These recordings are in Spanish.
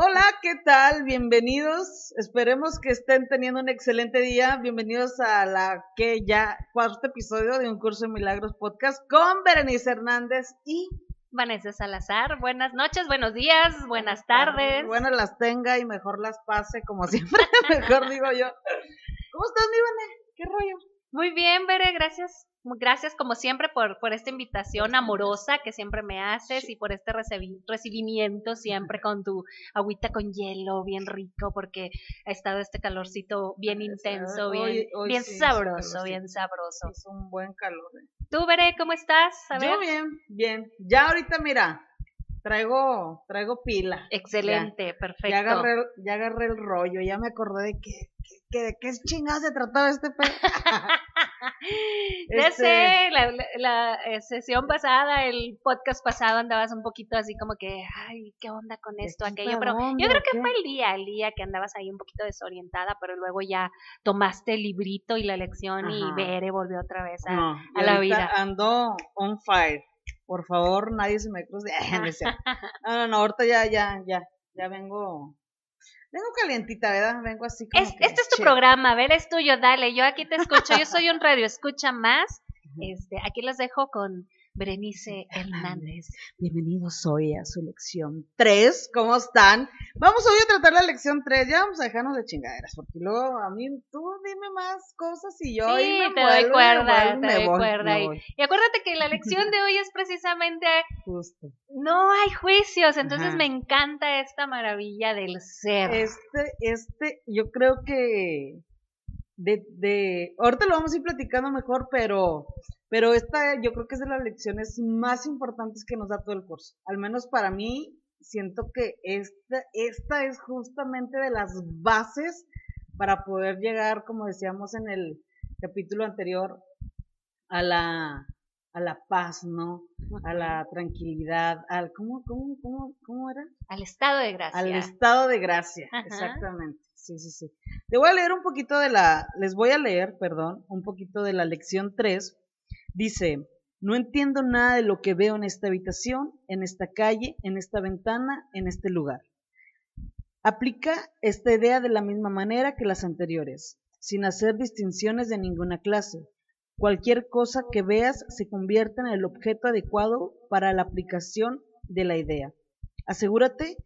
Hola, ¿qué tal? Bienvenidos. Esperemos que estén teniendo un excelente día. Bienvenidos a la que ya cuarto episodio de Un Curso de Milagros Podcast con Berenice Hernández y Vanessa Salazar. Buenas noches, buenos días, buenas tardes. Buenas las tenga y mejor las pase, como siempre, mejor digo yo. ¿Cómo estás, mi Vane? ¿Qué rollo? Muy bien, Bere, gracias. Gracias como siempre por, por esta invitación amorosa que siempre me haces y por este recibimiento siempre con tu agüita con hielo bien rico porque ha estado este calorcito bien intenso, bien, bien sabroso, bien sabroso. Es un buen calor. ¿eh? ¿Tú, Bere, cómo estás? Yo bien, bien. Ya ahorita mira, traigo, traigo pila. Excelente, perfecto. Ya agarré, ya agarré el rollo, ya me acordé de que, que, de qué chingada se trataba este pedo. ya este sé, la, la, eh, sesión pasada, el podcast pasado andabas un poquito así como que, ay, ¿qué onda con esto, aquello? Pero yo creo que fue el día, el día que andabas ahí un poquito desorientada, pero luego ya tomaste el librito y la lección y Bere volvió otra vez a, a la vida. Ando on fire. Por favor, nadie se me cruce. no, no, no, ahorita ya, ya, ya, ya vengo Vengo calientita, ¿verdad? Vengo así como. este es tu programa, a ver, es tuyo, dale. Yo aquí te escucho. Yo soy un radio, escucha más. Este, aquí los dejo con Berenice Hernández. Bienvenidos hoy a su lección 3. ¿Cómo están? Vamos hoy a tratar la lección 3. Ya vamos a dejarnos de chingaderas, porque luego a mí tú dime más cosas y yo sí, me te doy cuerda, te doy cuerda. Y, acuérdate que la lección de hoy es precisamente Justo. No hay juicios, entonces me encanta esta maravilla del ser. Este, este, yo creo que de, de, ahorita lo vamos a ir platicando mejor, pero pero esta yo creo que es de las lecciones más importantes que nos da todo el curso. Al menos para mí, siento que esta, esta es justamente de las bases para poder llegar, como decíamos en el capítulo anterior, a la, a la paz, ¿no? A la tranquilidad, al, ¿cómo, cómo, cómo, cómo era? Al estado de gracia. Al estado de gracia, exactamente. Sí, sí, sí. Te voy a leer un poquito de la, les voy a leer, perdón, un poquito de la lección 3 Dice, no entiendo nada de lo que veo en esta habitación, en esta calle, en esta ventana, en este lugar. Aplica esta idea de la misma manera que las anteriores, sin hacer distinciones de ninguna clase. Cualquier cosa que veas se convierte en el objeto adecuado para la aplicación de la idea. Asegúrate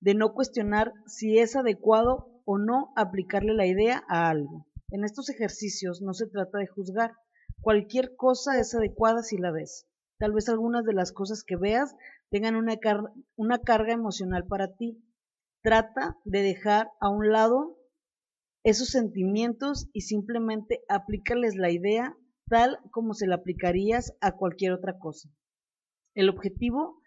de no cuestionar si es adecuado o no aplicarle la idea a algo. En estos ejercicios no se trata de juzgar, Cualquier cosa es adecuada si la ves. Tal vez algunas de las cosas que veas tengan una, una carga emocional para ti. Trata de dejar a un lado esos sentimientos y simplemente aplícales la idea tal como se la aplicarías a cualquier otra cosa. El objetivo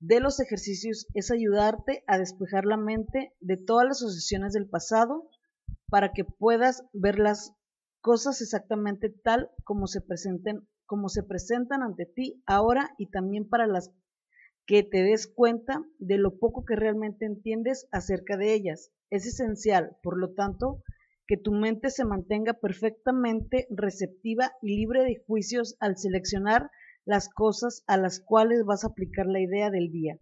de los ejercicios es ayudarte a despejar la mente de todas las sucesiones del pasado para que puedas verlas cosas exactamente tal como se presenten, como se presentan ante ti ahora y también para las que te des cuenta de lo poco que realmente entiendes acerca de ellas. Es esencial, por lo tanto, que tu mente se mantenga perfectamente receptiva y libre de juicios al seleccionar las cosas a las cuales vas a aplicar la idea del día.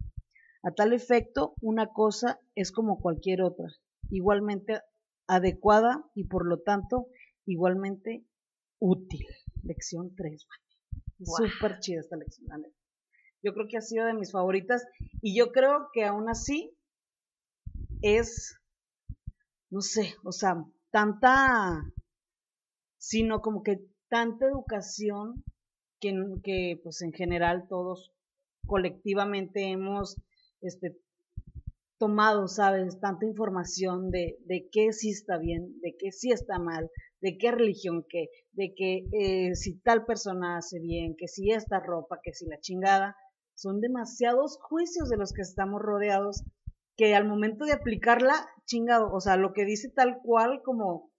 A tal efecto, una cosa es como cualquier otra, igualmente adecuada y por lo tanto igualmente útil. Lección 3. Súper chida esta lección. Yo creo que ha sido de mis favoritas y yo creo que aún así es, no sé, o sea, tanta, sino como que tanta educación que, que pues en general todos colectivamente hemos este, tomado, ¿sabes? Tanta información de, de qué sí está bien, de qué sí está mal, de qué religión qué, de que eh, si tal persona hace bien, que si esta ropa, que si la chingada, son demasiados juicios de los que estamos rodeados que al momento de aplicarla, chingado, o sea, lo que dice tal cual como,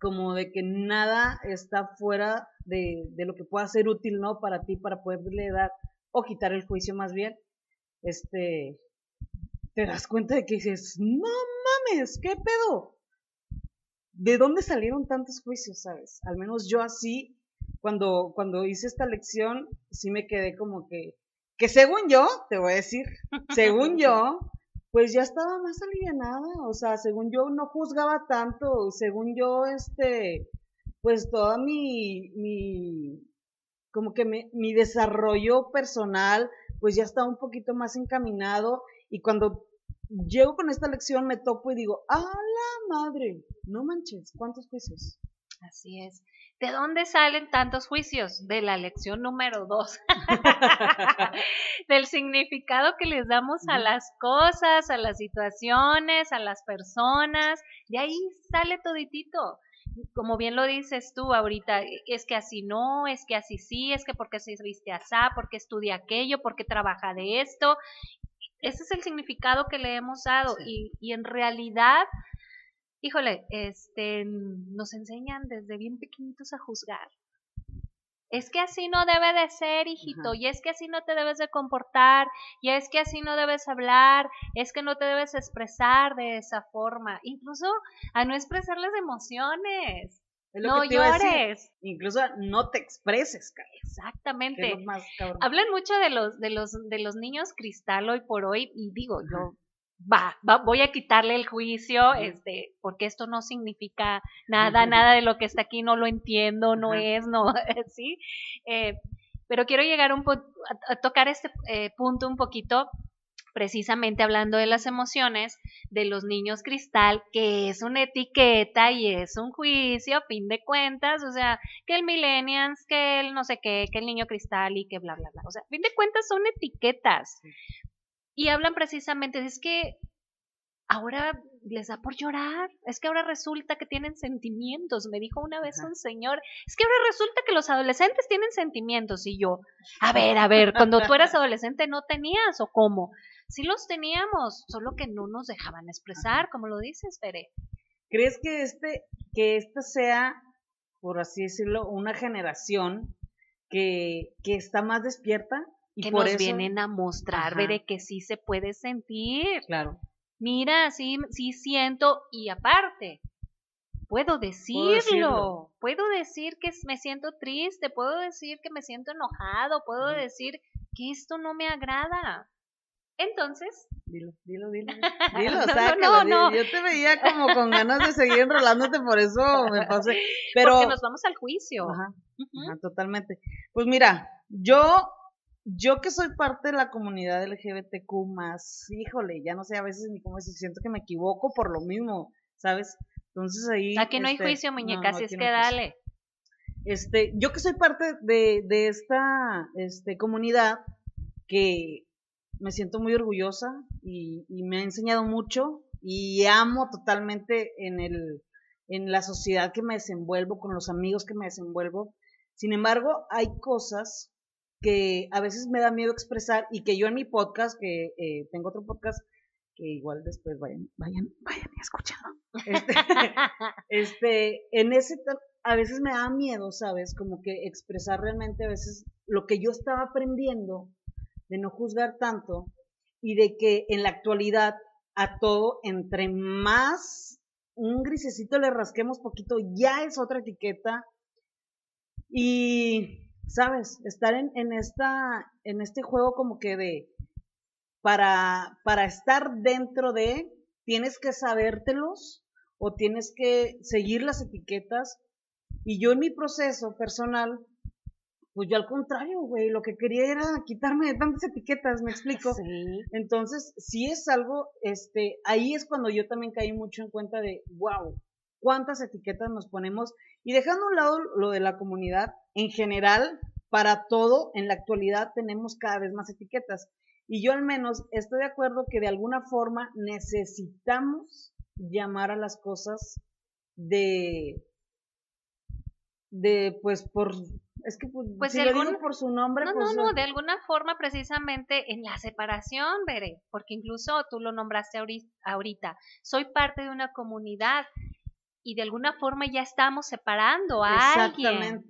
como de que nada está fuera de, de lo que pueda ser útil, ¿no? Para ti, para poderle dar, o quitar el juicio más bien, este, te das cuenta de que dices, no mames, ¿qué pedo? ¿De dónde salieron tantos juicios, sabes? Al menos yo así, cuando, cuando hice esta lección, sí me quedé como que, que según yo, te voy a decir, según yo, pues ya estaba más alivianada, o sea, según yo no juzgaba tanto, según yo, este, pues toda mi, mi, como que mi desarrollo personal, pues ya estaba un poquito más encaminado y cuando llego con esta lección me topo y digo, ¡a la madre! No manches, ¿cuántos juicios? Así es. ¿De dónde salen tantos juicios? De la lección número dos. Del significado que les damos a las cosas, a las situaciones, a las personas. De ahí sale toditito. Como bien lo dices tú ahorita, es que así no, es que así sí, es que porque se viste así, porque estudia aquello, porque trabaja de esto. Ese es el significado que le hemos dado. Y, y en realidad híjole, este, nos enseñan desde bien pequeñitos a juzgar. Es que así no debe de ser, hijito, y es que así no te debes de comportar, y es que así no debes hablar, es que no te debes expresar de esa forma, incluso a no expresar las emociones. No llores. Incluso no te expreses, Exactamente. Hablan mucho de los, de los, de los niños cristal hoy por hoy, y digo, yo va, voy a quitarle el juicio, este, porque esto no significa nada, nada de lo que está aquí no lo entiendo, no es, no, sí. Eh, pero quiero llegar un a, tocar este eh, punto un poquito, precisamente hablando de las emociones de los niños cristal, que es una etiqueta y es un juicio, a fin de cuentas, o sea, que el millennials, que el no sé qué, que el niño cristal y que bla, bla, bla. O sea, a fin de cuentas son etiquetas. Y hablan precisamente, es que ahora les da por llorar, es que ahora resulta que tienen sentimientos, me dijo una vez un señor, es que ahora resulta que los adolescentes tienen sentimientos y yo, a ver, a ver, cuando tú eras adolescente no tenías o cómo, sí los teníamos, solo que no nos dejaban expresar, como lo dices, Fere. ¿Crees que este, que esta sea, por así decirlo, una generación que, que está más despierta? que nos vienen a mostrar, veré que sí se puede sentir. Claro. Mira, sí, sí siento y aparte, puedo decirlo, puedo, decir que me siento triste, puedo decir que me siento enojado, puedo decir que esto no me agrada. Entonces. Dilo, dilo, dilo. Dilo, no, no, no, Yo te veía como con ganas de seguir enrolándote, por eso me pasé. Pero. Porque nos vamos al juicio. Ajá, ajá, totalmente. Pues mira, yo yo que soy parte de la comunidad LGBTQ más, híjole, ya no sé a veces ni cómo decir, siento que me equivoco por lo mismo, ¿sabes? Entonces ahí... Aquí no hay este, juicio, muñeca, así es que dale. Este, yo que soy parte de, de esta este, comunidad que me siento muy orgullosa y, y, me ha enseñado mucho y amo totalmente en, el, en la sociedad que me desenvuelvo, con los amigos que me desenvuelvo. Sin embargo, hay cosas que a veces me da miedo expresar y que yo en mi podcast, que eh, tengo otro podcast, que igual después vayan, vayan, vayan y escuchando. Este, este, en ese, a veces me da miedo, ¿sabes? Como que expresar realmente a veces lo que yo estaba aprendiendo, de no juzgar tanto y de que en la actualidad a todo, entre más un grisecito le rasquemos poquito, ya es otra etiqueta. Y ¿sabes? Estar en, en, esta, en este juego como que de, para, para estar dentro de, tienes que sabértelos o tienes que seguir las etiquetas. Y yo en mi proceso personal, pues yo al contrario, güey, lo que quería era quitarme de tantas etiquetas, me explico. Sí. Entonces, si es algo, este, ahí es cuando yo también caí mucho en cuenta de, wow, cuántas etiquetas nos ponemos. Y dejando a un lado lo de la comunidad, en general, para todo, en la actualidad tenemos cada vez más etiquetas. Y yo al menos estoy de acuerdo que de alguna forma necesitamos llamar a las cosas de, de pues por es que pues, pues si por su nombre no pues, no no de alguna forma precisamente en la separación veré porque incluso tú lo nombraste ahorita soy parte de una comunidad y de alguna forma ya estamos separando a alguien.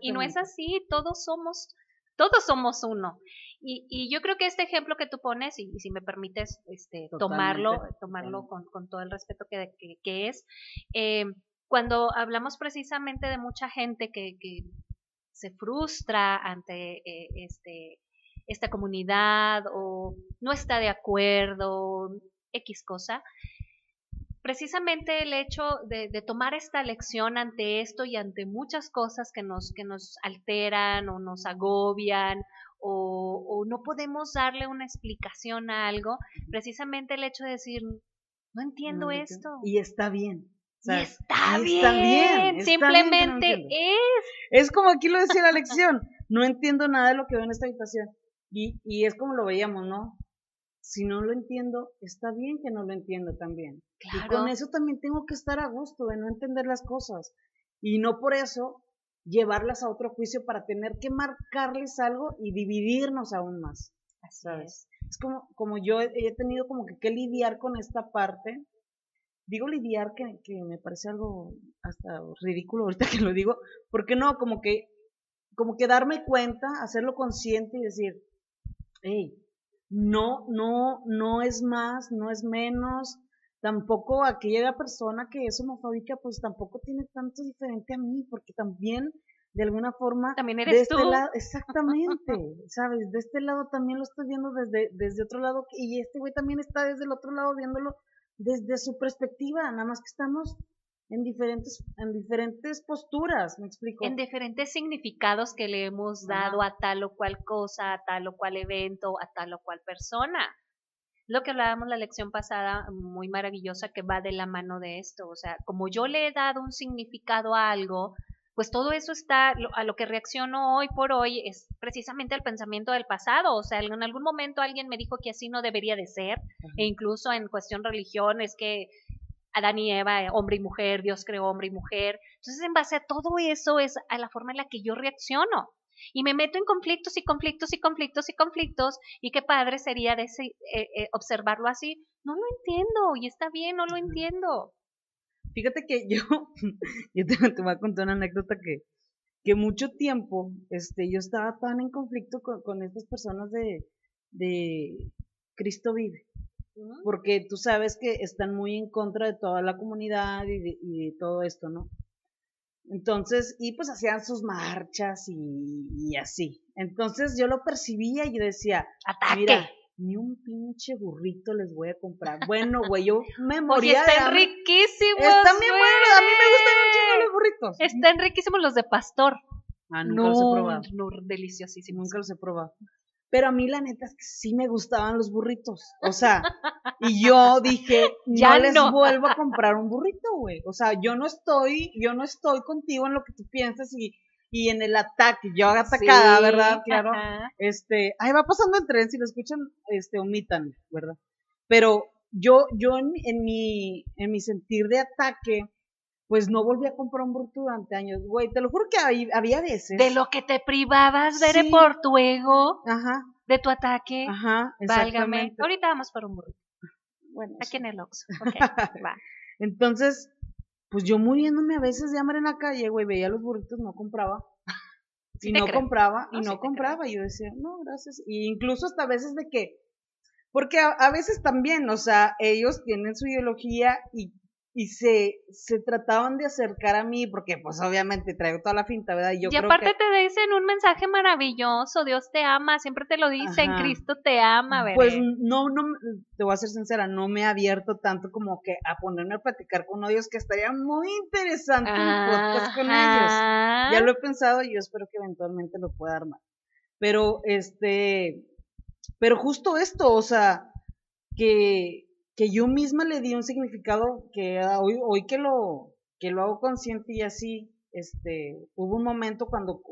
Y no es así, todos somos, todos somos uno. Y, y yo creo que este ejemplo que tú pones, y, si me permites este, tomarlo, tomarlo con, con, todo el respeto que, que, es, eh, cuando hablamos precisamente de mucha gente que, que se frustra ante eh, este, esta comunidad o no está de acuerdo, X cosa, precisamente el hecho de, tomar esta lección ante esto y ante muchas cosas que nos, que nos alteran o nos agobian o, no podemos darle una explicación a algo, precisamente el hecho de decir, no entiendo esto. Y está bien. Y está, bien, simplemente es. Es como aquí lo decía la lección, no entiendo nada de lo que veo en esta habitación. Y, y es como lo veíamos, ¿no? si no lo entiendo, está bien que no lo entiendo también. Y con eso también tengo que estar a gusto de no entender las cosas. Y no por eso llevarlas a otro juicio para tener que marcarles algo y dividirnos aún más. ¿sabes? Es, como, como yo he, tenido como que, que lidiar con esta parte. Digo lidiar que, que me parece algo hasta ridículo ahorita que lo digo, porque no, como que, como que darme cuenta, hacerlo consciente y decir, hey, no, no, no es más, no es menos, tampoco aquella persona que es homofóbica, pues tampoco tiene tanto diferente a mí, porque también de alguna forma también eres este lado, exactamente, sabes, de este lado también lo estoy viendo desde desde otro lado y este güey también está desde el otro lado viéndolo desde su perspectiva, nada más que estamos en diferentes, en diferentes posturas, me explico. En diferentes significados que le hemos dado a tal o cual cosa, a tal o cual evento, a tal o cual persona. Lo que hablábamos la lección pasada, muy maravillosa, que va de la mano de esto. O sea, como yo le he dado un significado a algo, pues todo eso está, a lo que reacciono hoy por hoy es precisamente al pensamiento del pasado. O sea, en algún momento alguien me dijo que así no debería de ser, e incluso en cuestión religión es que Adán y Eva, eh, hombre y mujer, Dios creó hombre y mujer. Entonces, en base a todo eso es a la forma en la que yo reacciono. Y me meto en conflictos y conflictos y conflictos y conflictos. Y qué padre sería de ese, eh, eh, observarlo así. No lo entiendo y está bien, no lo entiendo. Fíjate que yo, yo te, voy a contar una anécdota que, que mucho tiempo este, yo estaba tan en conflicto con, con estas personas de, de Cristo vive porque tú sabes que están muy en contra de toda la comunidad y de, todo esto, ¿no? Entonces, y pues hacían sus marchas y, así. Entonces yo lo percibía y yo decía, ¡Ataque! Mira, ni un pinche burrito les voy a comprar. Bueno, güey, yo me moría Oye, están riquísimos. Están bien buenos, a mí me gustan mucho los burritos. Están riquísimos los de pastor. Ah, nunca los he probado. No, deliciosísimos. Nunca los he probado. Pero a mí la neta es que sí me gustaban los burritos. O sea, y yo dije, ya no les vuelvo a comprar un burrito, güey. O sea, yo no estoy, yo no estoy contigo en lo que tú piensas y, y en el ataque. Yo atacada, ¿verdad? Claro. Este, ahí va pasando el tren, si lo escuchan, este, omitan, ¿verdad? Pero yo, yo en, en mi, en mi sentir de ataque, pues no volví a comprar un burrito durante años. Güey, te lo juro que había, veces. De lo que te privabas, Bere, por tu ego. Ajá. De tu ataque. Ajá, Válgame. Ahorita vamos por un burrito. Bueno. Aquí en el Oxxo. Ok, va. Entonces, pues yo muriéndome a veces de hambre en la calle, güey, veía los burritos, no compraba. y no compraba, y no, compraba. Y yo decía, no, gracias. Y incluso hasta veces de que, porque a, veces también, o sea, ellos tienen su ideología y y se, se trataban de acercar a mí porque pues obviamente traigo toda la finta, ¿verdad? Y, yo y aparte te dicen un mensaje maravilloso, Dios te ama, siempre te lo dicen, Cristo te ama, ¿verdad? Pues no, no, te voy a ser sincera, no me he abierto tanto como que a ponerme a platicar con ellos, que estaría muy interesante un podcast con ellos. Ya lo he pensado y yo espero que eventualmente lo pueda armar. Pero este, pero justo esto, o sea, que que yo misma le di un significado que hoy, hoy que lo, que lo hago consciente y así, este, hubo un momento cuando,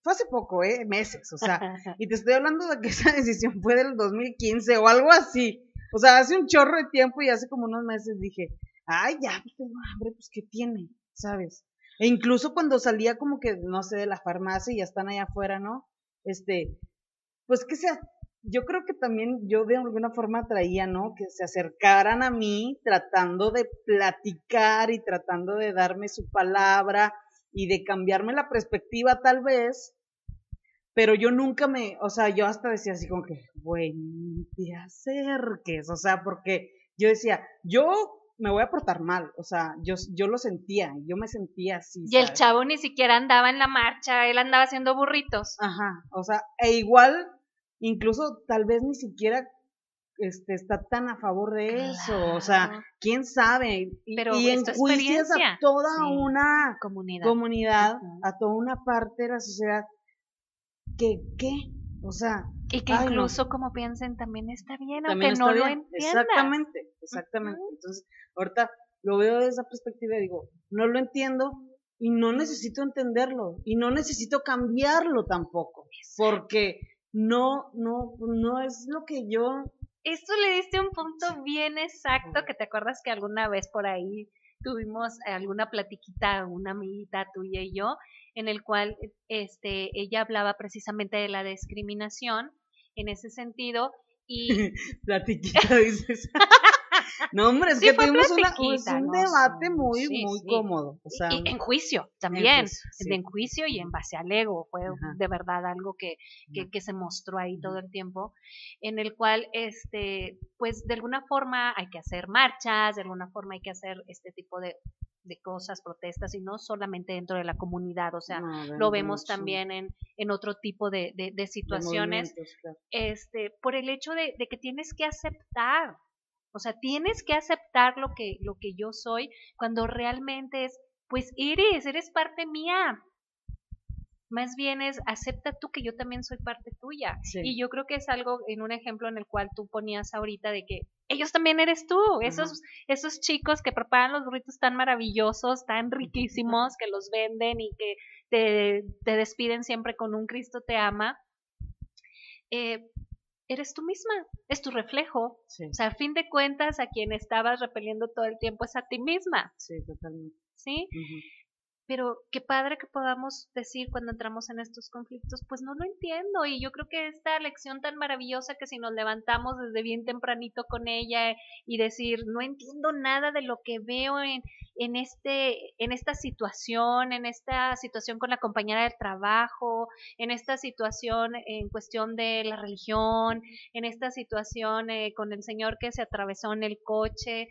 fue hace poco, eh, meses, o sea, y te estoy hablando de que esa decisión fue del 2015 o algo así, o sea, hace un chorro de tiempo y hace como unos meses dije, ay, ya, pues tengo hambre, pues, ¿qué tiene? ¿Sabes? E incluso cuando salía como que, no sé, de la farmacia y ya están allá afuera, ¿no? Este, pues que sea, yo creo que también yo de alguna forma traía, ¿no? Que se acercaran a mí tratando de platicar y tratando de darme su palabra y de cambiarme la perspectiva tal vez, pero yo nunca me, o sea, yo hasta decía así como que, güey, te acerques, o sea, porque yo decía, yo me voy a portar mal, o sea, yo, yo lo sentía, yo me sentía así. Y el chavo ni siquiera andaba en la marcha, él andaba haciendo burritos. Ajá, o sea, e igual incluso tal vez ni siquiera este, está tan a favor de eso. O sea, quién sabe. Y, Pero y enjuicias a toda una comunidad, comunidad a toda una parte de la sociedad que, ¿qué? O sea. Y que incluso como piensen también está bien, aunque no lo entiendan. Exactamente, exactamente. Entonces, ahorita lo veo desde esa perspectiva y digo, no lo entiendo y no necesito entenderlo y no necesito cambiarlo tampoco, porque no, no, no es lo que yo esto le diste un punto bien exacto que te acuerdas que alguna vez por ahí tuvimos alguna platiquita, una amiguita tuya y yo, en el cual este, ella hablaba precisamente de la discriminación en ese sentido y... platiquita dices. No, hombre, es que tuvimos un debate muy, muy cómodo. y, en juicio también, en juicio, y en base al ego, fue de verdad algo que, que, se mostró ahí todo el tiempo, en el cual, este, pues de alguna forma hay que hacer marchas, de alguna forma hay que hacer este tipo de, de cosas, protestas, y no solamente dentro de la comunidad, o sea, lo vemos también en, en otro tipo de, de, situaciones, este, por el hecho de, de, que tienes que aceptar, o sea, tienes que aceptar lo que, lo que yo soy cuando realmente es, pues eres, eres parte mía. Más bien es, acepta tú que yo también soy parte tuya. Y yo creo que es algo en un ejemplo en el cual tú ponías ahorita de que ellos también eres tú, esos, esos chicos que preparan los burritos tan maravillosos, tan riquísimos, que los venden y que te, te despiden siempre con un Cristo te ama. Eh, eres tú misma, es tu reflejo. O sea, a fin de cuentas, a quien estabas repeliendo todo el tiempo es a ti misma. Sí, totalmente. ¿Sí? Pero qué padre que podamos decir cuando entramos en estos conflictos, pues no lo entiendo y yo creo que esta lección tan maravillosa que si nos levantamos desde bien tempranito con ella y decir, no entiendo nada de lo que veo en, en, este, en esta situación, en esta situación con la compañera del trabajo, en esta situación en cuestión de la religión, en esta situación eh, con el señor que se atravesó en el coche,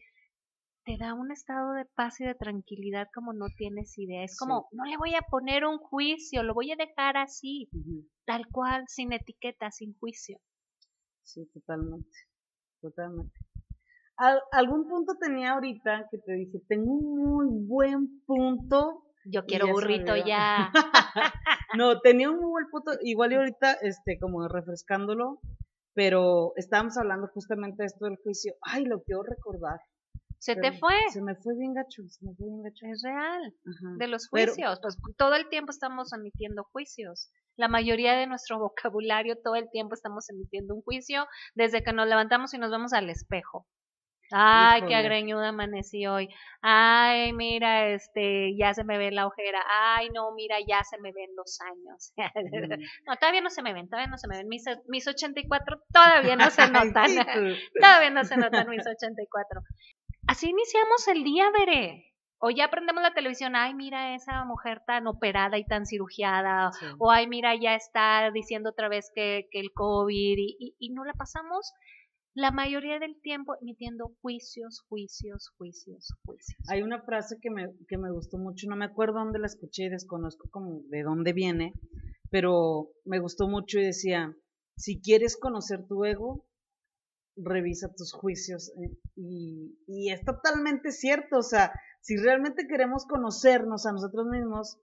te da un estado de paz y de tranquilidad como no tienes idea. Es como, no le voy a poner un juicio, lo voy a dejar así, tal cual, sin etiqueta, sin juicio. Sí, totalmente, totalmente. algún punto tenía ahorita que te dije, tengo un muy buen punto. Yo quiero burrito ya. no, tenía un muy buen punto, igual y ahorita, este, como refrescándolo, pero estábamos hablando justamente de esto del juicio. Ay, lo quiero recordar. Se te fue. Se me fue bien gacho, se me fue bien gacho. Es real. De los juicios. pues todo el tiempo estamos emitiendo juicios. La mayoría de nuestro vocabulario, todo el tiempo estamos emitiendo un juicio desde que nos levantamos y nos vemos al espejo. Ay, qué agreñuda amanecí hoy. Ay, mira, este, ya se me ve la ojera. Ay, no, mira, ya se me ven los años. Mm. no, todavía no se me ven, todavía no se me ven. Mis, mis 84 todavía no se notan. todavía no se notan mis 84 así iniciamos el día, veré. O ya prendemos la televisión, ay, mira esa mujer tan operada y tan cirugiada, o ay, mira, ya está diciendo otra vez que, que el COVID, y, y, no la pasamos la mayoría del tiempo emitiendo juicios, juicios, juicios, juicios. Hay una frase que me, que me gustó mucho, no me acuerdo dónde la escuché, desconozco como de dónde viene, pero me gustó mucho y decía, si quieres conocer tu ego, revisa tus juicios. Eh, y, y, es totalmente cierto, o sea, si realmente queremos conocernos a nosotros mismos,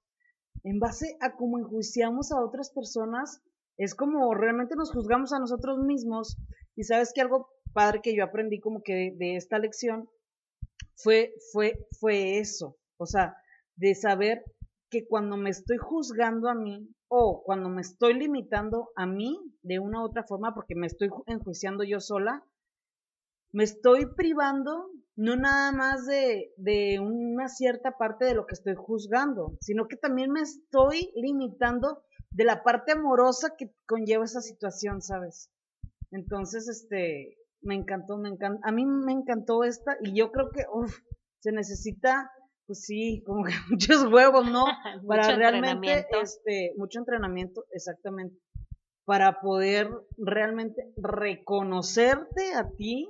en base a cómo enjuiciamos a otras personas, es como realmente nos juzgamos a nosotros mismos. Y sabes que algo padre que yo aprendí como que de, esta lección fue, fue, fue eso, o sea, de saber que cuando me estoy juzgando a mí o cuando me estoy limitando a mí de una u otra forma porque me estoy enjuiciando yo sola, me estoy privando no nada más de, de, una cierta parte de lo que estoy juzgando, sino que también me estoy limitando de la parte amorosa que conlleva esa situación, ¿sabes? Entonces, este, me encantó, me encantó, a mí me encantó esta y yo creo que, uff, se necesita pues sí, como que muchos huevos, ¿no? para realmente, este, mucho entrenamiento, exactamente, para poder realmente reconocerte a ti,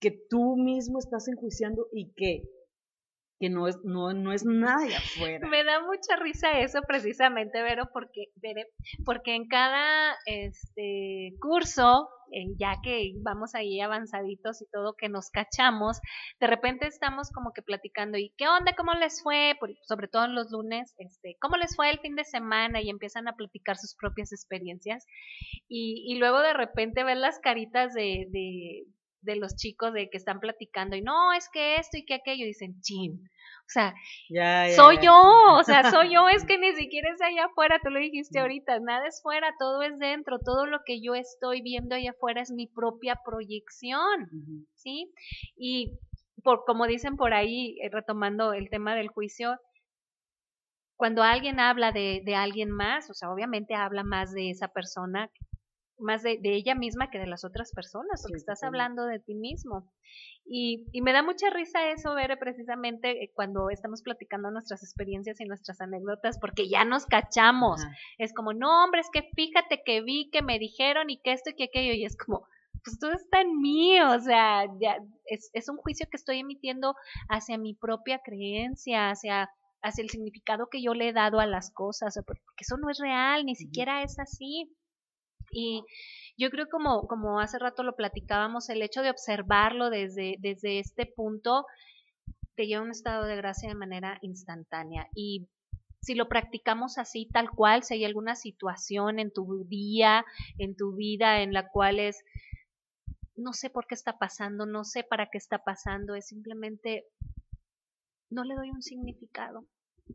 que tú mismo estás enjuiciando y que que no es, no, no es nada de afuera. Me da mucha risa eso precisamente, Vero, porque, porque en cada este curso eh, ya que vamos ahí avanzaditos y todo, que nos cachamos, de repente estamos como que platicando, ¿y qué onda? ¿Cómo les fue? sobre todo en los lunes, este, ¿cómo les fue el fin de semana? Y empiezan a platicar sus propias experiencias. Y, luego de repente ver las caritas de, de, de los chicos de que están platicando y no, es que esto y que aquello, dicen, chin, o sea, soy yo, o sea, soy yo, es que ni siquiera es allá afuera, tú lo dijiste ahorita, nada es fuera, todo es dentro, todo lo que yo estoy viendo allá afuera es mi propia proyección, ¿sí? Y por, como dicen por ahí, eh, retomando el tema del juicio, cuando alguien habla de, de alguien más, o sea, obviamente habla más de esa persona más de, ella misma que de las otras personas, porque estás hablando de ti mismo. Y, y, me da mucha risa eso, ver precisamente eh, cuando estamos platicando nuestras experiencias y nuestras anécdotas, porque ya nos cachamos. Es como, no, hombre, es que fíjate que vi que me dijeron y que esto y que aquello, y es como, pues todo está en mí, o sea, ya es, es un juicio que estoy emitiendo hacia mi propia creencia, hacia hacia el significado que yo le he dado a las cosas, porque eso no es real, ni siquiera es así. Y yo creo como, como hace rato lo platicábamos, el hecho de observarlo desde, desde este punto te lleva a un estado de gracia de manera instantánea. Y si lo practicamos así, tal cual, si hay alguna situación en tu día, en tu vida, en la cual es, no sé por qué está pasando, no sé para qué está pasando, es simplemente, no le doy un significado,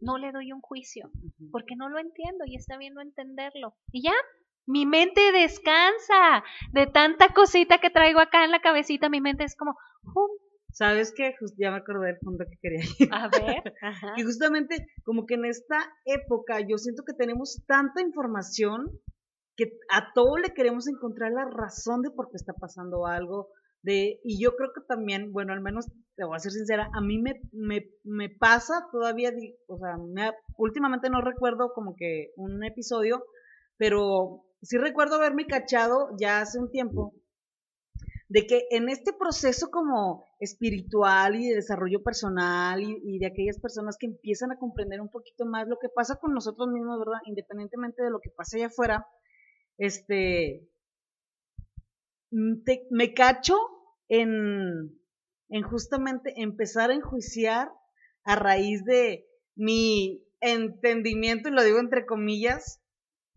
no le doy un juicio, porque no lo entiendo y está bien no entenderlo. Y ya, mi mente descansa de tanta cosita que traigo acá en la cabecita. Mi mente es como, ¿Sabes qué? ya me acordé del punto que quería ir. A ver. y justamente como que en esta época yo siento que tenemos tanta información que a todo le queremos encontrar la razón de por qué está pasando algo. De, y yo creo que también, bueno, al menos te voy a ser sincera, a mí me, me, me pasa todavía, o sea, últimamente no recuerdo como que un episodio, pero sí recuerdo haberme cachado ya hace un tiempo de que en este proceso como espiritual y de desarrollo personal y, de aquellas personas que empiezan a comprender un poquito más lo que pasa con nosotros mismos, ¿verdad? Independientemente de lo que pase allá afuera, este, mm, me cacho en, en justamente empezar a enjuiciar a raíz de mi entendimiento, y lo digo entre comillas,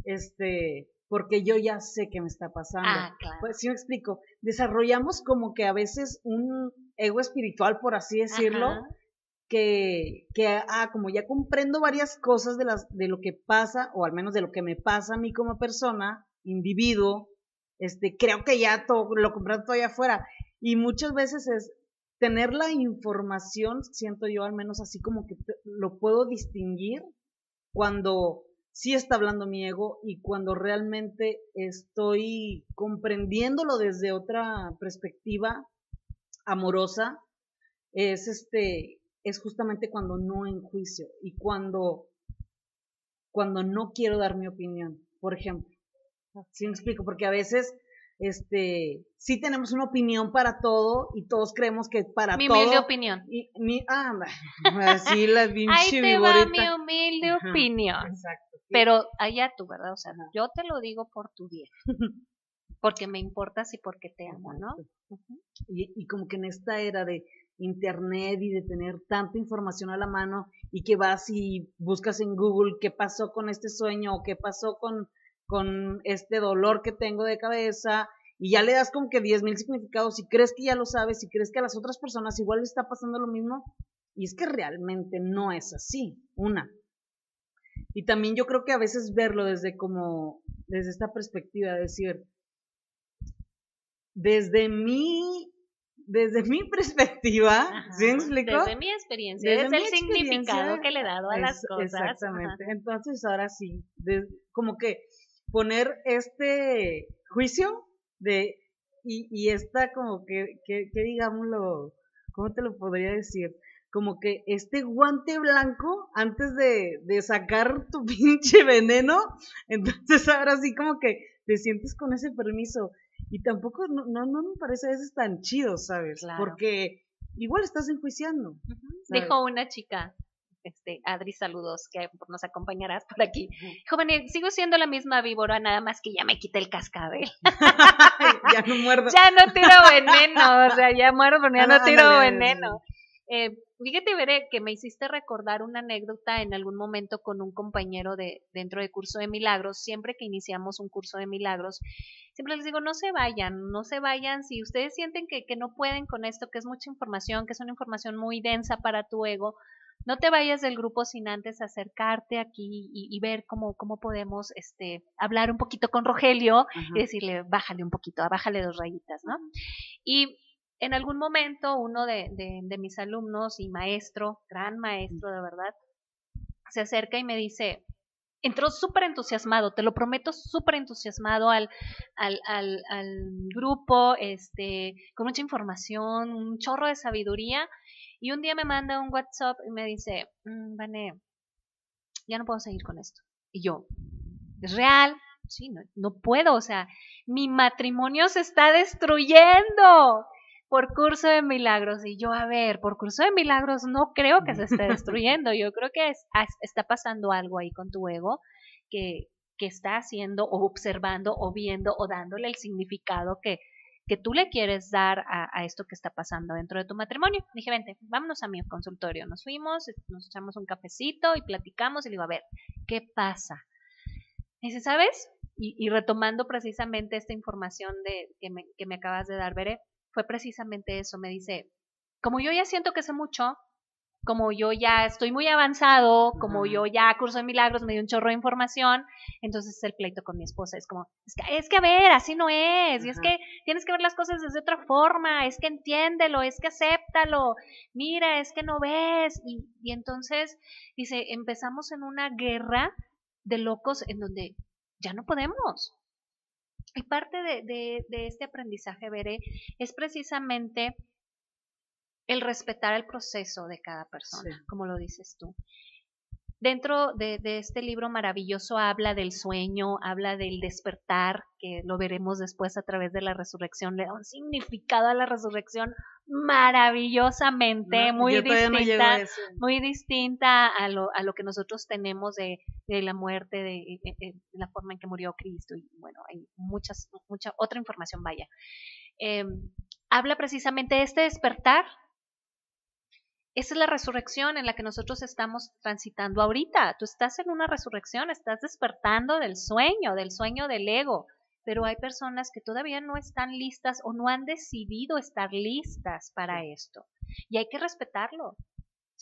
este, porque yo ya sé qué me está pasando. Ah, claro. Pues sí me explico, desarrollamos como que a veces un ego espiritual, por así decirlo, que, que, ah, como ya comprendo varias cosas de, las, de lo que pasa, o al menos de lo que me pasa a mí como persona, individuo, este, creo que ya todo, lo comprendo todo allá afuera. Y muchas veces es tener la información, siento yo al menos así como que lo puedo distinguir cuando sí está hablando mi ego y cuando realmente estoy comprendiéndolo desde otra perspectiva amorosa, es este, es justamente cuando no enjuicio y cuando, cuando no quiero dar mi opinión, por ejemplo. ¿Sí me explico? Porque a veces este, sí tenemos una opinión para todo y todos creemos que para todo. Mi humilde opinión. Y, mi, ah, así la Ahí te va mi humilde opinión. Exacto. Pero allá tú, ¿verdad? O sea, yo te lo digo por tu bien. porque me importas y porque te amo, ¿no? y, y como que en esta era de internet y de tener tanta información a la mano y que vas y buscas en Google qué pasó con este sueño o qué pasó con con este dolor que tengo de cabeza y ya le das como que diez mil significados y crees que ya lo sabes y crees que a las otras personas igual le está pasando lo mismo y es que realmente no es así, una. Y también yo creo que a veces verlo desde como, desde esta perspectiva, decir, desde mi, desde mi perspectiva, ¿sí me explico? Desde mi experiencia, desde, el significado que le he dado a las cosas. Exactamente. Entonces ahora sí, como que poner este juicio de y, y esta como que, que, que digámoslo, ¿cómo te lo podría decir? Como que este guante blanco antes de, de sacar tu pinche veneno, entonces ahora sí como que te sientes con ese permiso. Y tampoco, no, no, no me parece a veces tan chido, ¿sabes? Porque igual estás enjuiciando. Dijo una chica, este, Adri, saludos, que nos acompañarás por aquí. Joven, sigo siendo la misma víbora, nada más que ya me quité el cascabel. ya no muerdo. ya no tiro veneno, o sea, ya muerdo, pero ya no tiro veneno. Eh, fíjate, Veré, que me hiciste recordar una anécdota en algún momento con un compañero de dentro del curso de milagros. Siempre que iniciamos un curso de milagros, siempre les digo, no se vayan, no se vayan. Si ustedes sienten que, que no pueden con esto, que es mucha información, que es una información muy densa para tu ego, no te vayas del grupo sin antes acercarte aquí y, ver cómo, cómo podemos este, hablar un poquito con Rogelio y decirle, bájale un poquito, bájale dos rayitas, ¿no? Y en algún momento uno de, de, mis alumnos y maestro, gran maestro de verdad, se acerca y me dice, entró súper entusiasmado, te lo prometo, súper entusiasmado al, al, al, al, grupo, este, con mucha información, un chorro de sabiduría, y un día me manda un WhatsApp y me dice, mmm, Vané, ya no puedo seguir con esto. Y yo, ¿es real? Sí, no, no puedo, o sea, mi matrimonio se está destruyendo por curso de milagros. Y yo, a ver, por curso de milagros no creo que se esté destruyendo. Yo creo que está pasando algo ahí con tu ego que, que está haciendo o observando o viendo o dándole el significado que, que tú le quieres dar a, esto que está pasando dentro de tu matrimonio. Dije, vente, vámonos a mi consultorio. Nos fuimos, nos echamos un cafecito y platicamos y le digo, a ver, ¿qué pasa? dice, ¿sabes? Y, retomando precisamente esta información de, que, me, que me acabas de dar, Veré, fue precisamente eso. Me dice, como yo ya siento que sé mucho, como yo ya estoy muy avanzado, como yo ya curso de milagros, me dio un chorro de información, entonces el pleito con mi esposa es como, es que, es que a ver, así no es, y es que tienes que ver las cosas desde otra forma, es que entiéndelo, es que acéptalo, mira, es que no ves, y, y entonces, dice, empezamos en una guerra de locos en donde ya no podemos, y parte de, este aprendizaje, Veré, es precisamente el respetar el proceso de cada persona, como lo dices tú. Dentro de, este libro maravilloso habla del sueño, habla del despertar, que lo veremos después a través de la resurrección, le da un significado a la resurrección maravillosamente, muy distinta, muy distinta a lo, a lo que nosotros tenemos de, la muerte, de, la forma en que murió Cristo, y bueno, hay muchas, mucha otra información, vaya. Em, habla precisamente de este despertar esa es la resurrección en la que nosotros estamos transitando ahorita. Tú estás en una resurrección, estás despertando del sueño, del sueño del ego, pero hay personas que todavía no están listas o no han decidido estar listas para esto. Y hay que respetarlo.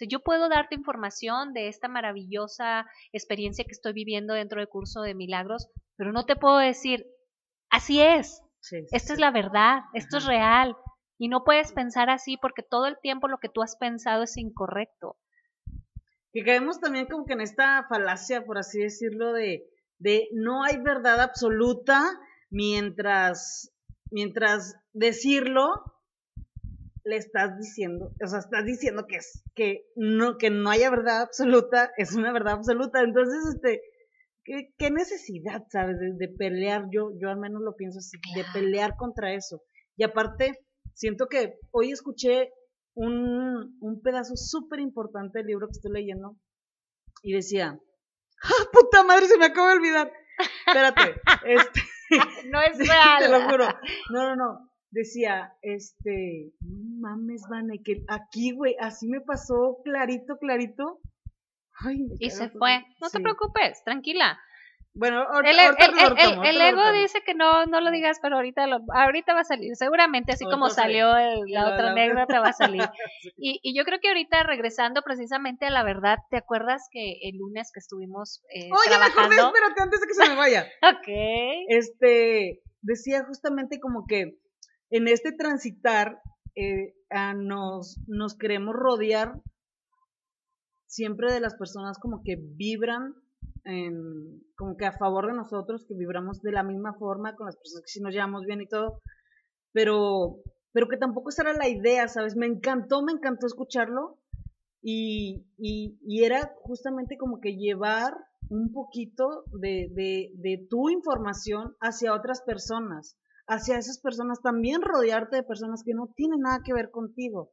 yo puedo darte información de esta maravillosa experiencia que estoy viviendo dentro del curso de milagros, pero no te puedo decir, así es, esta es la verdad, esto es real, y no puedes pensar así porque todo el tiempo lo que tú has pensado es incorrecto. Y caemos también como que en esta falacia, por así decirlo, de, de no hay verdad absoluta mientras, mientras decirlo le estás diciendo, o sea, estás diciendo que es, que no, que no haya verdad absoluta, es una verdad absoluta. Entonces, este, ¿qué, qué necesidad, sabes, de, de, pelear? Yo, yo al menos lo pienso así, de pelear contra eso. Y aparte, siento que hoy escuché un, un pedazo súper importante del libro que estoy leyendo y decía, ¡ah, puta madre, se me acaba de olvidar! Espérate, este... no es real. Te lo juro. No, no, no. Decía, este, no mames, Vane, que aquí, güey, así me pasó clarito, clarito. Ay, y se fue. No te preocupes, tranquila. Bueno, ahorita, el, el, ego dice que no, no lo digas, pero ahorita lo, ahorita va a salir. Seguramente, así como salió la otra anécdota, va a salir. y, y, yo creo que ahorita regresando precisamente a la verdad, ¿te acuerdas que el lunes que estuvimos eh, Oye, me acordé, espérate, antes de que se me vaya. ok. Este, decía justamente como que en este transitar eh, nos, nos queremos rodear siempre de las personas como que vibran como que a favor de nosotros, que vibramos de la misma forma con las personas que sí nos llevamos bien y todo, pero, pero que tampoco esa era la idea, ¿sabes? Me encantó, me encantó escucharlo y, y, era justamente como que llevar un poquito de, de, de tu información hacia otras personas, hacia esas personas, también rodearte de personas que no tienen nada que ver contigo,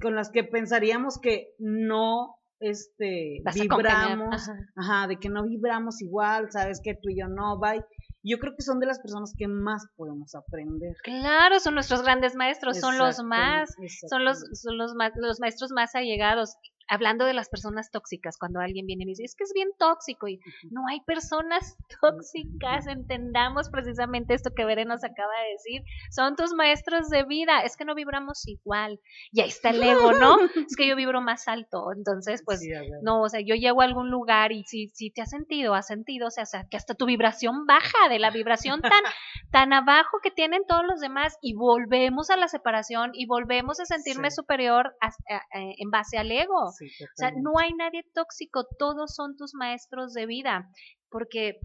con las que pensaríamos que no este, vibramos, ajá. de que no vibramos igual, sabes que tú y yo no, bye. Yo creo que son de las personas que más podemos aprender. Claro, son nuestros grandes maestros, son los más, son los, son los, los maestros más allegados hablando de las personas tóxicas, cuando alguien viene y dice, es que es bien tóxico y no hay personas tóxicas, entendamos precisamente esto que Beren nos acaba de decir, son tus maestros de vida, es que no vibramos igual y ahí está el ego, ¿no? es que yo vibro más alto, entonces pues no, o sea, yo llego a algún lugar y si, si te has sentido, has sentido, o sea, que hasta tu vibración baja de la vibración tan, tan abajo que tienen todos los demás y volvemos a la separación y volvemos a sentirme superior en base al ego o sea, no hay nadie tóxico, todos son tus maestros de vida, porque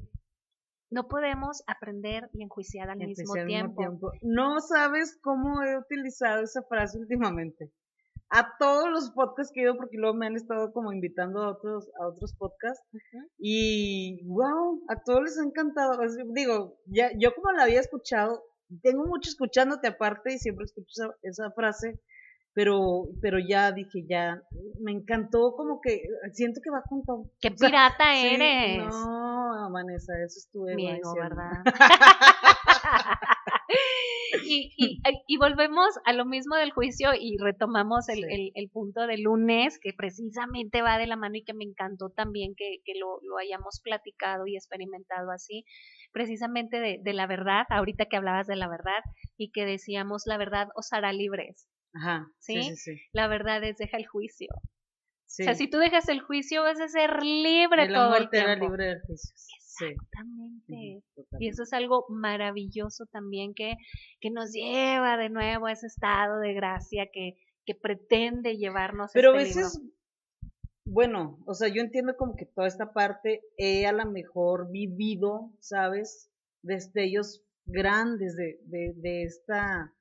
no podemos aprender y enjuiciar al, mismo, tiempo. No sabes cómo he utilizado esa frase últimamente. A todos los podcasts que he ido, porque luego me han estado como invitando a otros, a otros podcasts. Y wow, a todos les ha encantado. digo, ya, yo como la había escuchado, tengo mucho escuchándote aparte y siempre escucho esa, esa frase pero, pero ya dije, ya, me encantó como que, siento que va junto. ¡Qué pirata eres! no, Vanessa, eso estuve bien, ¿verdad? y, y, y, volvemos a lo mismo del juicio y retomamos el, el, punto del lunes, que precisamente va de la mano y que me encantó también que, que lo, lo hayamos platicado y experimentado así, precisamente de, de la verdad, ahorita que hablabas de la verdad y que decíamos, la verdad os hará libres. Ajá. ¿sí? Sí, La verdad es deja el juicio. O sea, si tú dejas el juicio vas a ser libre todo el tiempo. libre del juicio. Exactamente. y eso es algo maravilloso también que, que nos lleva de nuevo a ese estado de gracia que, que pretende llevarnos. Pero este a veces, bueno, o sea, yo entiendo como que toda esta parte he a lo mejor vivido, ¿sabes? Destellos grandes de, de, de esta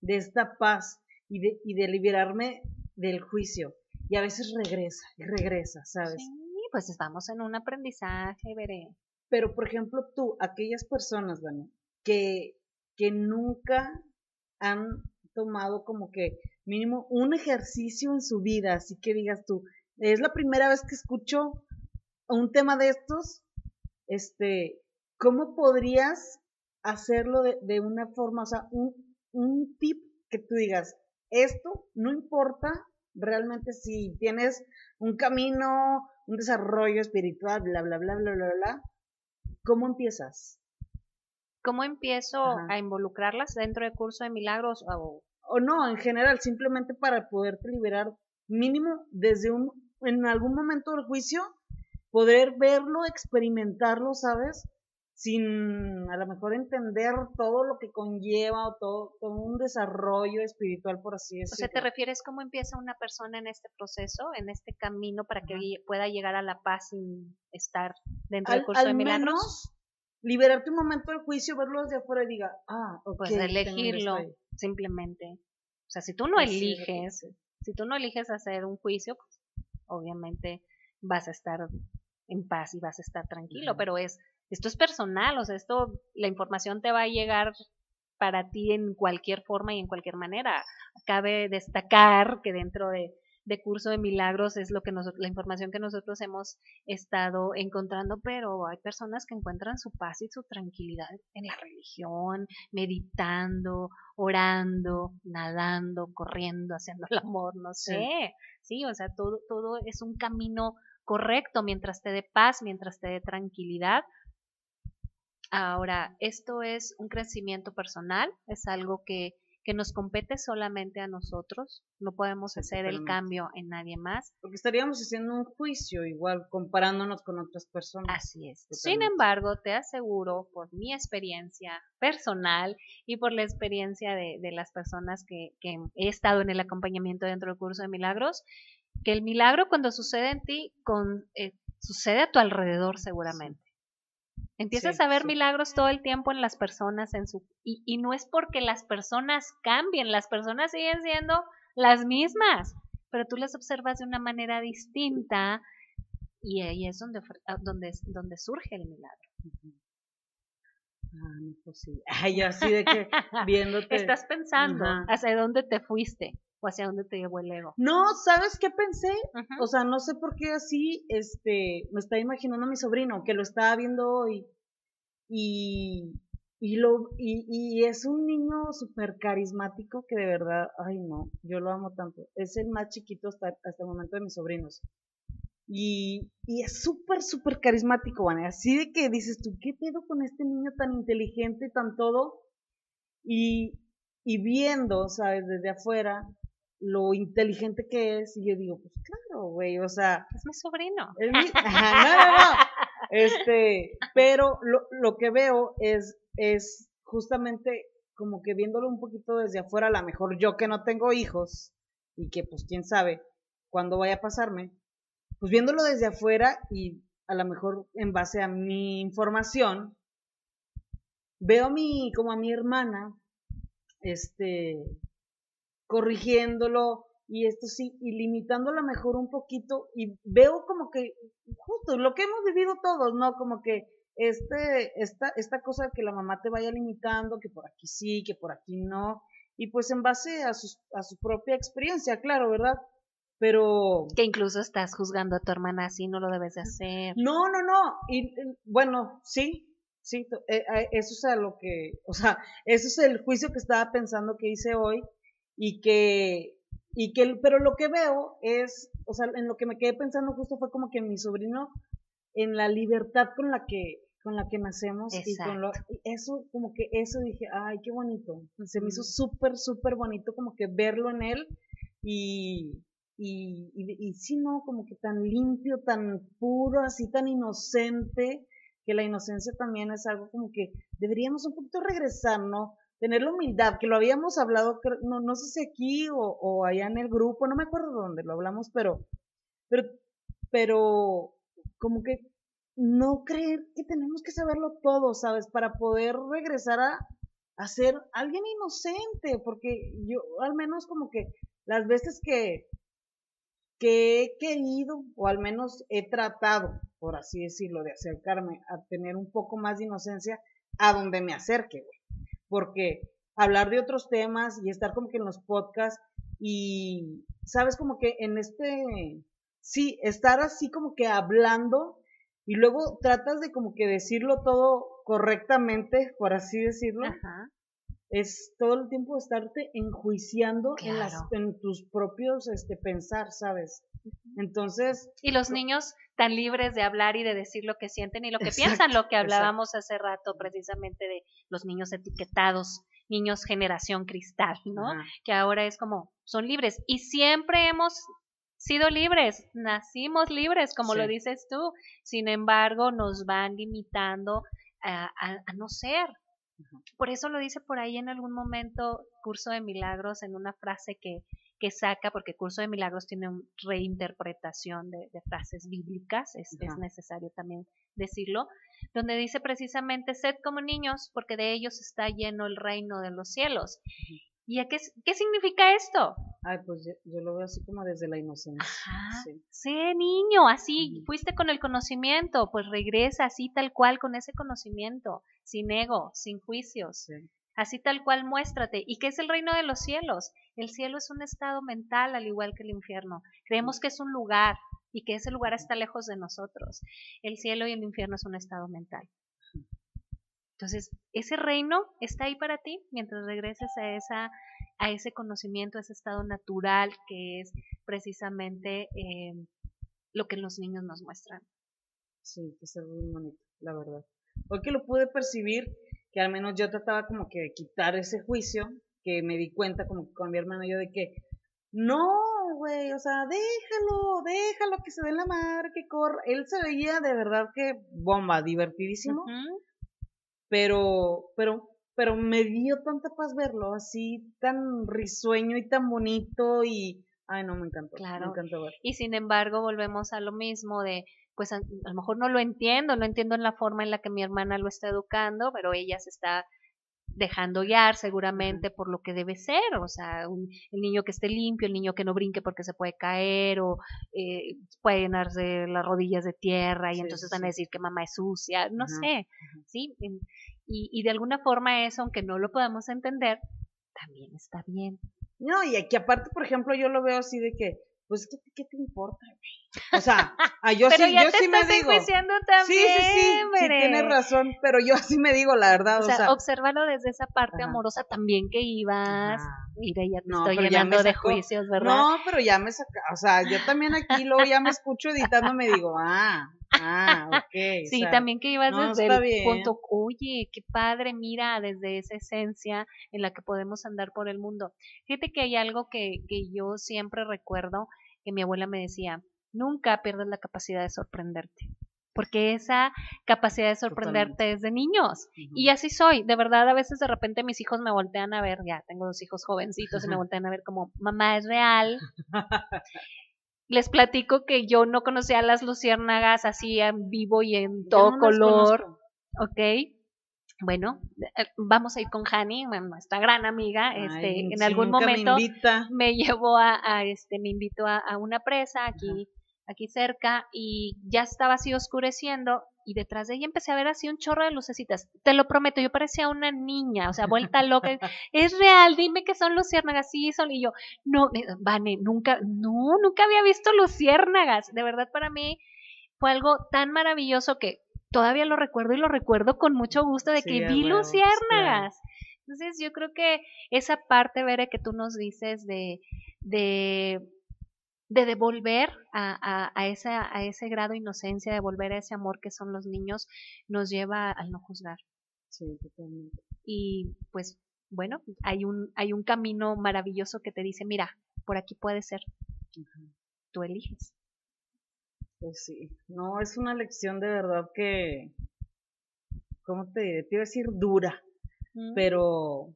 de esta paz y de, y de liberarme del juicio. Y a veces regresa, y regresa, ¿sabes? Sí, pues estamos en un aprendizaje, veré. Pero, por ejemplo, tú, aquellas personas, bueno, que, que nunca han tomado como que mínimo un ejercicio en su vida, así que digas tú, es la primera vez que escucho un tema de estos, este, ¿cómo podrías hacerlo de, de una forma, o sea, un, un tip que tú digas, esto no importa realmente si tienes un camino, un desarrollo espiritual, bla, bla, bla, bla, bla, bla. ¿Cómo empiezas? ¿Cómo empiezo a involucrarlas dentro del curso de milagros? O... o no, en general, simplemente para poderte liberar mínimo desde un, en algún momento del juicio, poder verlo, experimentarlo, ¿sabes? Sin a lo mejor entender todo lo que conlleva o todo, un desarrollo espiritual, por así decirlo. O sea, ¿te refieres cómo empieza una persona en este proceso, en este camino para que pueda llegar a la paz sin estar dentro del curso de milagros? Menos, liberarte un momento del juicio, verlo desde afuera y diga, ah, ok. Pues elegirlo, simplemente. O sea, si tú no eliges, si tú no eliges hacer un juicio, pues obviamente vas a estar en paz y vas a estar tranquilo, pero es esto es personal, o sea, esto, la información te va a llegar para ti en cualquier forma y en cualquier manera. Cabe destacar que dentro de, de curso de milagros es lo que nosotros, la información que nosotros hemos estado encontrando, pero hay personas que encuentran su paz y su tranquilidad en la religión, meditando, orando, nadando, corriendo, haciendo el amor, no sé. Sí, o sea, todo, todo es un camino correcto mientras te dé paz, mientras te dé tranquilidad, Ahora, esto es un crecimiento personal, es algo que, que nos compete solamente a nosotros, no podemos hacer el cambio en nadie más. Porque estaríamos haciendo un juicio igual comparándonos con otras personas. Así es. Sin embargo, te aseguro por mi experiencia personal y por la experiencia de, de las personas que, que, he estado en el acompañamiento dentro del curso de milagros, que el milagro cuando sucede en ti, con, eh, sucede a tu alrededor seguramente. Empiezas a ver milagros todo el tiempo en las personas, en su y, y, no es porque las personas cambien, las personas siguen siendo las mismas, pero tú las observas de una manera distinta y ahí es donde ah, donde, donde surge el milagro. Ah, no es posible. Ay, así de que viéndote. Estás pensando hacia dónde te fuiste. O hacia dónde te llevó el ego. No, ¿sabes qué pensé? O sea, no sé por qué así, este, me está imaginando a mi sobrino que lo estaba viendo hoy y, y, lo, y, y es un niño súper carismático que de verdad, ay no, yo lo amo tanto. Es el más chiquito hasta, hasta el momento de mis sobrinos. Y, y es súper, súper carismático, Vane. Así de que dices tú, ¿qué pedo con este niño tan inteligente, tan todo? Y, y viendo, ¿sabes? Desde afuera, lo inteligente que es, y yo digo, pues claro, güey, o sea. Es mi sobrino. Es mi, ajá, no, no, no. Este, pero lo, lo que veo es, es justamente como que viéndolo un poquito desde afuera, a lo mejor yo que no tengo hijos, y que pues quién sabe cuándo vaya a pasarme, pues viéndolo desde afuera y a lo mejor en base a mi información, veo a mi, como a mi hermana, este, corrigiéndolo y esto sí, y limitándolo mejor un poquito y veo como que justo lo que hemos vivido todos, ¿no? Como que este, esta, esta cosa que la mamá te vaya limitando, que por aquí sí, que por aquí no, y pues en base a, sus, a su propia experiencia, claro, ¿verdad? Pero... Que incluso estás juzgando a tu hermana así, no lo debes de hacer. No, no, no. Y bueno, sí, sí, eh, eso es a lo que, o sea, eso es el juicio que estaba pensando que hice hoy y que, y que, pero lo que veo es, o sea, en lo que me quedé pensando justo fue como que mi sobrino, en la libertad con la que, con la que nacemos y con lo, eso, como que eso dije, ay, qué bonito. Se me hizo súper, súper bonito como que verlo en él y, y, y, sí, no, como que tan limpio, tan puro, así tan inocente, que la inocencia también es algo como que deberíamos un poquito regresar, ¿no? Tener la humildad, que lo habíamos hablado, no, no sé si aquí o, o allá en el grupo, no me acuerdo dónde lo hablamos, pero, pero, pero como que no creer que tenemos que saberlo todo, ¿sabes? Para poder regresar a, ser alguien inocente, porque yo al menos como que las veces que, que he querido, o al menos he tratado, por así decirlo, de acercarme a tener un poco más de inocencia a donde me acerque, güey. Porque hablar de otros temas y estar como que en los podcasts y, sabes, como que en este, sí, estar así como que hablando y luego tratas de como que decirlo todo correctamente, por así decirlo. Ajá es todo el tiempo estarte enjuiciando en, las, en tus propios este, pensar, ¿sabes? Entonces... Y los niños tan libres de hablar y de decir lo que sienten y lo que piensan, lo que hablábamos hace rato precisamente de los niños etiquetados, niños generación cristal, ¿no? Que ahora es como, son libres. Y siempre hemos sido libres, nacimos libres, como lo dices tú, sin embargo nos van limitando a, a no ser, por eso lo dice por ahí en algún momento Curso de Milagros en una frase que, que saca, porque Curso de Milagros tiene una reinterpretación de, frases bíblicas, es, es, necesario también decirlo, donde dice precisamente, sed como niños, porque de ellos está lleno el reino de los cielos. ¿Y a qué, qué significa esto? Ay, pues yo, lo veo así como desde la inocencia. Ajá. Sí. niño, así fuiste con el conocimiento, pues regresa así tal cual con ese conocimiento, sin ego, sin juicios. Así tal cual muéstrate. ¿Y qué es el reino de los cielos? El cielo es un estado mental al igual que el infierno. Creemos que es un lugar y que ese lugar está lejos de nosotros. El cielo y el infierno es un estado mental. Entonces, ese reino está ahí para ti mientras regreses a, esa, a ese conocimiento, a ese estado natural que es precisamente eh, lo que los niños nos muestran. Sí, que es muy bonito, la verdad. Hoy que lo pude percibir, que al menos yo trataba como que de quitar ese juicio, que me di cuenta como con mi hermano yo de que, no, güey, o sea, déjalo, déjalo que se dé la madre, que corra. Él se veía de verdad que bomba, divertidísimo pero, pero, pero me dio tanta paz verlo así tan risueño y tan bonito y, ay no, me encantó, claro. me encantó ver. Y sin embargo volvemos a lo mismo de, pues a, lo mejor no lo entiendo, no entiendo en la forma en la que mi hermana lo está educando, pero ella se está dejando guiar seguramente por lo que debe ser, o sea, un, el niño que esté limpio, el niño que no brinque porque se puede caer o eh, puede llenarse las rodillas de tierra y entonces van a decir que mamá es sucia, no sé, ¿sí? Y, y de alguna forma eso, aunque no lo podamos entender, también está bien. No, y aquí aparte, por ejemplo, yo lo veo así de que, pues, ¿qué, qué te importa, güey? O sea, a yo Pero sí, ya yo te sí me digo. Sí, sí, sí, sí, tienes razón, pero yo así me digo, la verdad, O o sea, sea, obsérvalo desde esa parte Ajá. amorosa también que ibas. Ajá. Mira, ya te No, estoy llenando de juicios, ¿verdad? no, pero ya me saca, o sea, yo también aquí luego ya me escucho editando, me digo, ah, ah, ok. o Sí, sea, también que ibas no, desde el bien. punto, oye, qué padre, mira, desde esa esencia en la que podemos andar por el mundo. Fíjate que hay algo que, que yo siempre recuerdo, que mi abuela me decía, nunca pierdas la capacidad de sorprenderte, porque esa capacidad de sorprenderte es de niños. Y así soy, de verdad, a veces de repente mis hijos me voltean a ver, ya tengo dos hijos jovencitos y me voltean a ver como, mamá, es real. Les platico que yo no conocía las luciérnagas así en vivo y en todo no color. ¿ok? Bueno, eh, vamos a ir con Hani, nuestra gran amiga, este, en si algún momento Me llevó a, a, este, me invitó a, a una presa aquí, aquí cerca y ya estaba así oscureciendo y detrás de ella empecé a ver así un chorro de lucecitas. Te lo prometo, yo parecía una niña, o sea, vuelta loca. es real, dime que son luciérnagas, sí son. Y yo, no, Vane, nunca, no, nunca había visto luciérnagas. De verdad, para mí fue algo tan maravilloso que todavía lo recuerdo y lo recuerdo con mucho gusto de Sí, que vi huevo, luciérnagas. Entonces, yo creo que esa parte, Bere, que tú nos dices de, de, de devolver a, a, a, esa, a ese grado de inocencia, devolver a ese amor que son los niños, nos lleva al no juzgar. Sí, totalmente. Y pues, bueno, hay un, hay un camino maravilloso que te dice, mira, por aquí puede ser. Tú eliges. Pues sí, no, es una lección de verdad que, ¿cómo te diré? Te iba a decir dura, Mm. pero,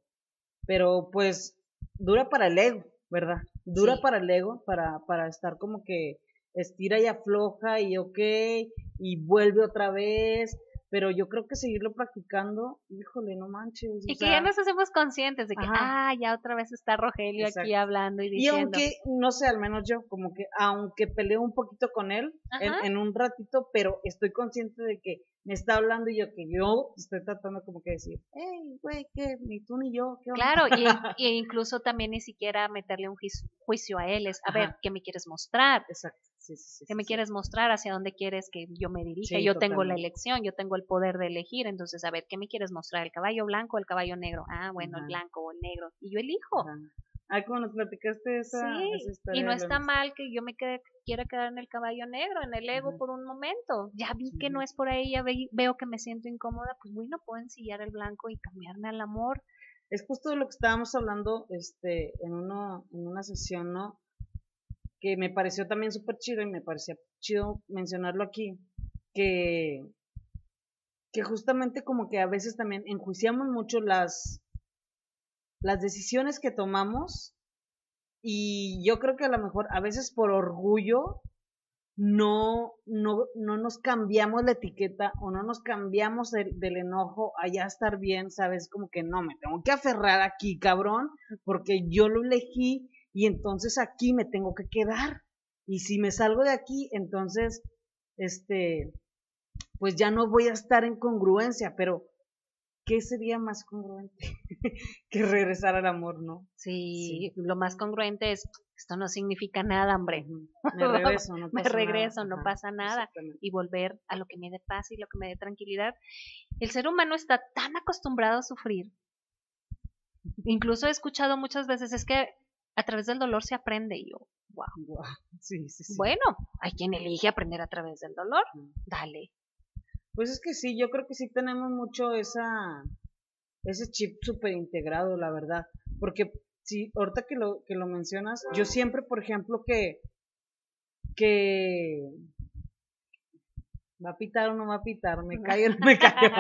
pero pues dura para el ego, ¿verdad? Dura Sí. para el ego, para, para estar como que estira y afloja y ok, y vuelve otra vez, pero yo creo que seguirlo practicando, híjole, no manches. Y o que ya nos hacemos conscientes de que, Ajá. ah, ya otra vez está Rogelio aquí hablando y Y diciendo. aunque, no sé, al menos yo, como que aunque peleo un poquito con él en, un ratito, pero estoy consciente de que me está hablando y yo que yo estoy tratando como que decir, hey, güey, ¿qué? Ni tú ni yo, ¿qué onda?" Claro, y, y incluso también ni siquiera meterle un juicio- a él, es, a ver. ¿qué me quieres mostrar? Exacto, sí, sí, sí. ¿Qué sí, me quieres mostrar? ¿Hacia dónde quieres que yo me dirija? Yo tengo la elección, yo tengo el poder de elegir, entonces, a ver, ¿qué me quieres mostrar? ¿El caballo blanco o el caballo negro? Ah, bueno, el blanco o el negro. Y yo elijo. Ajá. Ay, como nos platicaste esa, Sí, esa historia. y no está mal que yo me quede, quiera quedar en el caballo negro, en el ego por un momento. Ya vi que no es por ahí, ya ve- veo que me siento incómoda, pues bueno, puedo ensillar el blanco y cambiarme al amor. Es justo de lo que estábamos hablando este, en, uno, en una sesión, ¿no? Que me pareció también súper chido y me parecía chido mencionarlo aquí, que, que justamente como que a veces también enjuiciamos mucho las, las decisiones que tomamos y yo creo que a lo mejor a veces por orgullo no, no, no nos cambiamos la etiqueta o no nos cambiamos el- del enojo a ya estar bien, ¿sabes? Como que no, me tengo que aferrar aquí, cabrón, porque yo lo elegí y entonces aquí me tengo que quedar. Y si me salgo de aquí, entonces, este, pues ya no voy a estar en congruencia, pero ¿qué sería más congruente que regresar al amor, no? Sí, lo más congruente es, esto no significa nada, hombre. Me regreso, no Me pasa nada. no pasa nada. y volver a lo que me dé paz y lo que me dé tranquilidad. El ser humano está tan acostumbrado a sufrir. Incluso he escuchado muchas veces, es que a través del dolor se aprende. Y yo, wow. Sí, sí, sí. Bueno, hay quien elige aprender a través del dolor. Dale. Pues es que sí, yo creo que sí tenemos mucho esa, ese chip súper integrado, la verdad. Porque sí, ahorita que lo, que lo mencionas, yo siempre, por ejemplo, que, que va a pitar o no va a pitar, me callo o no me callo.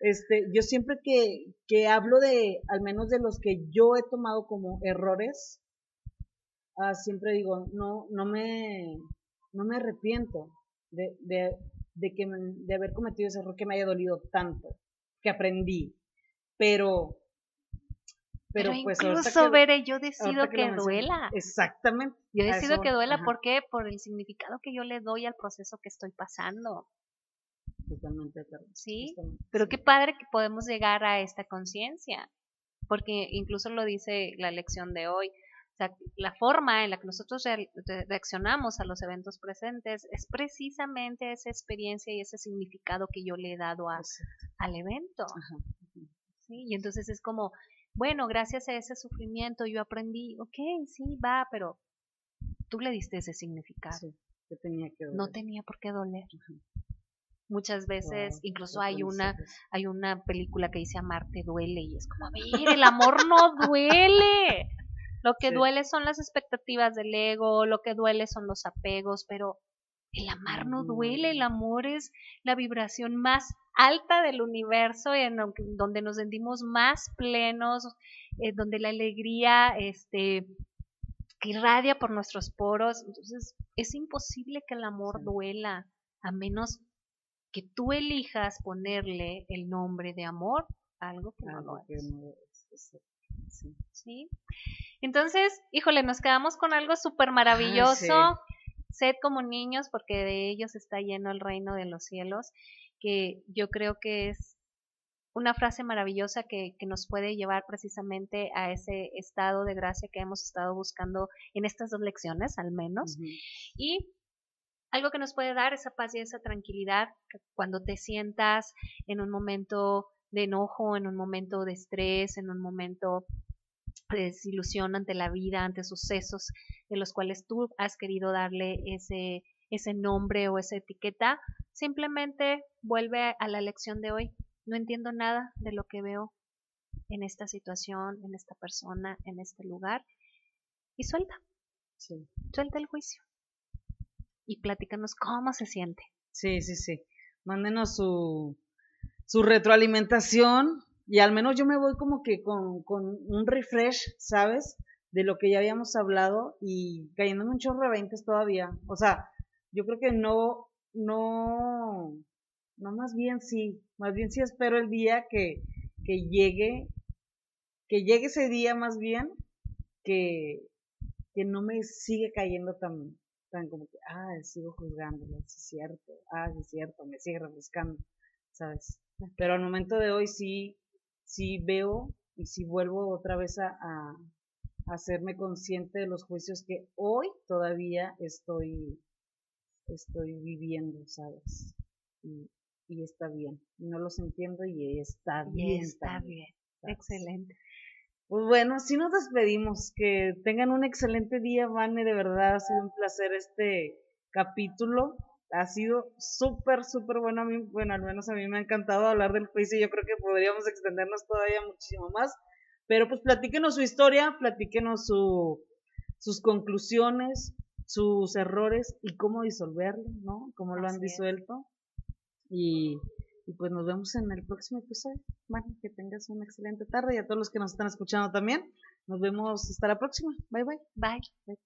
Este, yo siempre que, que hablo de, al menos de los que yo he tomado como errores, ah, siempre digo, no, no me, no me arrepiento de, de, de que de haber cometido ese error que me haya dolido tanto, que aprendí. Pero, pero, Pero, pues incluso, Veré, yo decido que, duela. Exactamente. Yo decido eso que duela, Ajá, ¿por qué? Por el significado que yo le doy al proceso que estoy pasando. Totalmente de acuerdo, Sí, Pero qué padre que podemos llegar a esta conciencia. porque incluso lo dice la lección de hoy, o sea, la forma en la que nosotros reaccionamos a los eventos presentes es precisamente esa experiencia y ese significado que yo le he dado al evento. ¿Sí? Y entonces es como, bueno, gracias a ese sufrimiento yo aprendí, ok, sí, va, pero tú le diste ese significado. tenía que No tenía por qué doler. Muchas veces, incluso hay una, hay una película que dice amarte duele y es como, a ver, el amor no duele. Lo que duele son las expectativas del ego, lo que duele son los apegos, pero el amar no duele, el amor es la vibración más alta del universo en donde nos sentimos más plenos, eh, donde la alegría este, que irradia por nuestros poros. Entonces, es imposible que el amor duela, a menos que tú elijas ponerle el nombre de amor algo que no lo es. sí. Entonces, híjole, nos quedamos con algo súper maravilloso. Sed como niños, porque de ellos está lleno el reino de los cielos, que yo creo que es una frase maravillosa que, que, nos puede llevar precisamente a ese estado de gracia que hemos estado buscando en estas dos lecciones, al menos. Y algo que nos puede dar esa paz y esa tranquilidad cuando te sientas en un momento de enojo, en un momento de estrés, en un momento de desilusión ante la vida, ante sucesos de los cuales tú has querido darle ese, ese nombre o esa etiqueta, simplemente vuelve a la lección de hoy. No entiendo nada de lo que veo en esta situación, en esta persona, en este lugar. Y suelta. Suelta el juicio y platícanos cómo se siente. Sí, sí, sí. Mándenos su, su retroalimentación y al menos yo me voy como que con, con un refresh, ¿sabes? De lo que ya habíamos hablado y cayéndome un chorro de veintes todavía. O sea, yo creo que no, no, no más bien sí, más bien sí espero el día que, que llegue, que llegue ese día más bien, que, que no me sigue cayendo tan, tan como que, ah, sigo juzgándolo, es cierto, ah, es cierto, me sigue refrescando, ¿sabes? Pero al momento de hoy sí, sí veo y sí vuelvo otra vez a, a, hacerme consciente de los juicios que hoy todavía estoy, estoy viviendo, ¿sabes? Y, y está bien, no los entiendo y está bien. está bien, excelente. Pues bueno, si nos despedimos. Que tengan un excelente día, Vane. De verdad ha sido un placer este capítulo. Ha sido súper, súper bueno. A mí, bueno, al menos a mí me ha encantado hablar del juicio. Yo creo que podríamos extendernos todavía muchísimo más. Pero pues platíquenos su historia, platíquenos su, sus conclusiones, sus errores y cómo disolverlo, ¿no? Cómo lo han disuelto. Y y pues nos vemos en el próximo episodio. Bueno, que tengas una excelente tarde y a todos los que nos están escuchando también. Nos vemos hasta la próxima. Bye bye. Bye. bye.